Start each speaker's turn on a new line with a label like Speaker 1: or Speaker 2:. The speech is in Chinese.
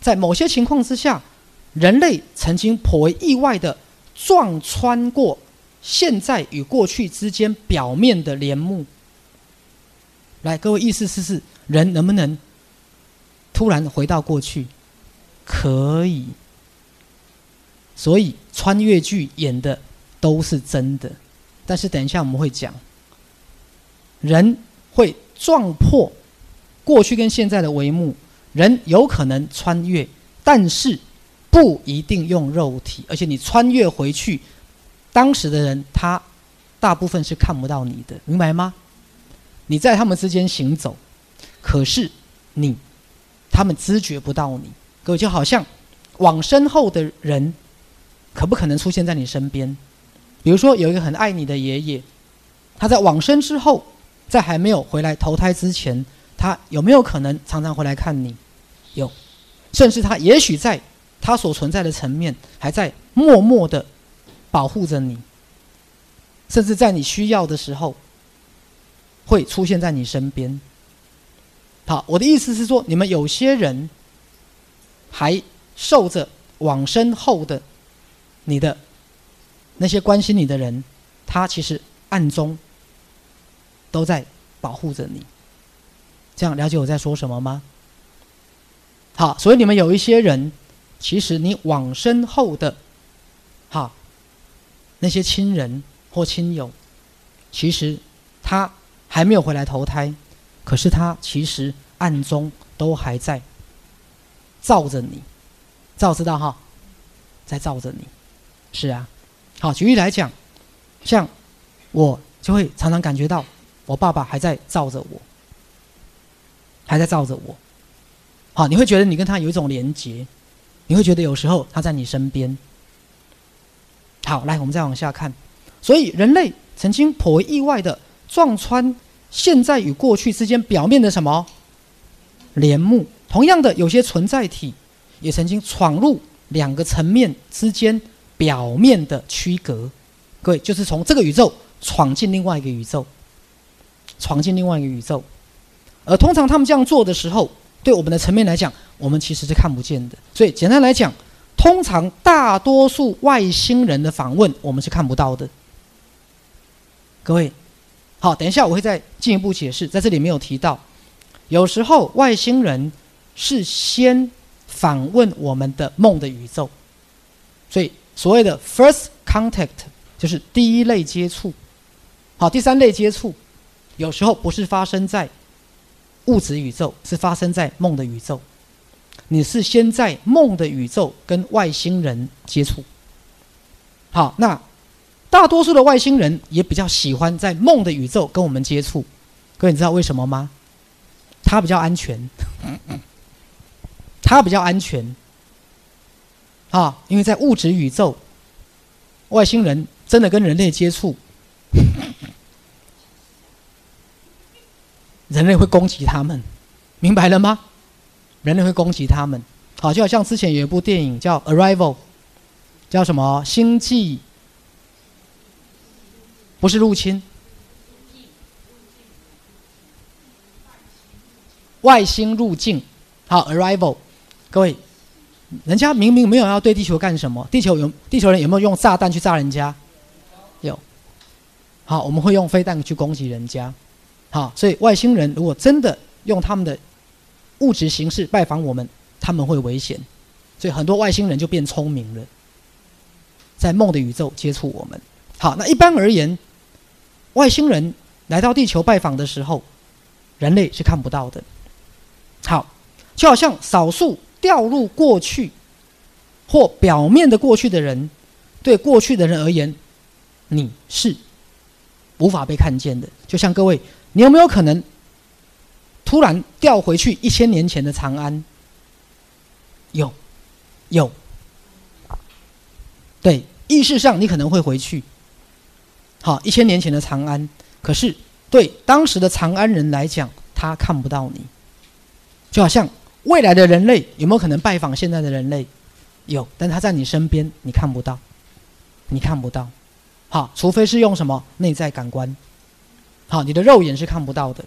Speaker 1: 在某些情况之下，人类曾经颇为意外的撞穿过现在与过去之间表面的帘幕。来，各位意思是是人能不能突然回到过去？可以。所以穿越剧演的都是真的，但是等一下我们会讲，人会撞破过去跟现在的帷幕，人有可能穿越，但是不一定用肉体，而且你穿越回去，当时的人他大部分是看不到你的，明白吗？你在他们之间行走，可是你他们知觉不到你，各位就好像往身后的人。可不可能出现在你身边？比如说，有一个很爱你的爷爷，他在往生之后，在还没有回来投胎之前，他有没有可能常常回来看你？有，甚至他也许在他所存在的层面，还在默默的保护着你，甚至在你需要的时候，会出现在你身边。好，我的意思是说，你们有些人还受着往生后的。你的那些关心你的人，他其实暗中都在保护着你。这样了解我在说什么吗？好，所以你们有一些人，其实你往身后的，哈，那些亲人或亲友，其实他还没有回来投胎，可是他其实暗中都还在照着你，照知道哈，在照着你。是啊，好，举例来讲，像我就会常常感觉到我爸爸还在照着我，还在照着我。好，你会觉得你跟他有一种连结，你会觉得有时候他在你身边。好，来，我们再往下看。所以人类曾经颇为意外的撞穿现在与过去之间表面的什么帘幕。同样的，有些存在体也曾经闯入两个层面之间。表面的区隔，各位就是从这个宇宙闯进另外一个宇宙，闯进另外一个宇宙。而通常他们这样做的时候，对我们的层面来讲，我们其实是看不见的。所以简单来讲，通常大多数外星人的访问，我们是看不到的。各位，好，等一下我会再进一步解释，在这里没有提到。有时候外星人是先访问我们的梦的宇宙，所以。所谓的 first contact 就是第一类接触，好，第三类接触，有时候不是发生在物质宇宙，是发生在梦的宇宙。你是先在梦的宇宙跟外星人接触，好，那大多数的外星人也比较喜欢在梦的宇宙跟我们接触。各位，你知道为什么吗？他比较安全，他比较安全。啊，因为在物质宇宙，外星人真的跟人类接触，人类会攻击他们，明白了吗？人类会攻击他们。好，就好像之前有一部电影叫《Arrival》，叫什么？星际？不是入侵，外星入境。好，《Arrival》，各位。人家明明没有要对地球干什么，地球有地球人有没有用炸弹去炸人家？有。好，我们会用飞弹去攻击人家。好，所以外星人如果真的用他们的物质形式拜访我们，他们会危险。所以很多外星人就变聪明了，在梦的宇宙接触我们。好，那一般而言，外星人来到地球拜访的时候，人类是看不到的。好，就好像少数。掉入过去或表面的过去的人，对过去的人而言，你是无法被看见的。就像各位，你有没有可能突然调回去一千年前的长安？有，有。对，意识上你可能会回去。好，一千年前的长安，可是对当时的长安人来讲，他看不到你，就好像。未来的人类有没有可能拜访现在的人类？有，但他在你身边，你看不到，你看不到。好，除非是用什么内在感官。好，你的肉眼是看不到的。